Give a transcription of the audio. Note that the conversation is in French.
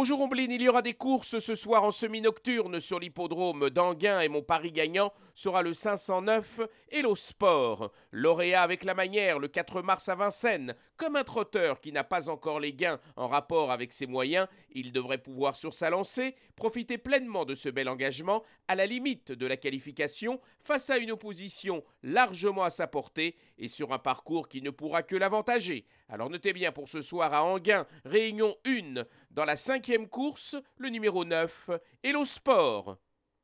Bonjour Ombline, il y aura des courses ce soir en semi-nocturne sur l'hippodrome d'Anguin et mon pari gagnant sera le 509 Hello Sport. Lauréat avec la manière le 4 mars à Vincennes. Comme un trotteur qui n'a pas encore les gains en rapport avec ses moyens, il devrait pouvoir sur sa lancée profiter pleinement de ce bel engagement à la limite de la qualification face à une opposition largement à sa portée et sur un parcours qui ne pourra que l'avantager. Alors notez bien pour ce soir à Anguin, réunion 1 dans la cinquième course, le numéro 9, Hello Sport.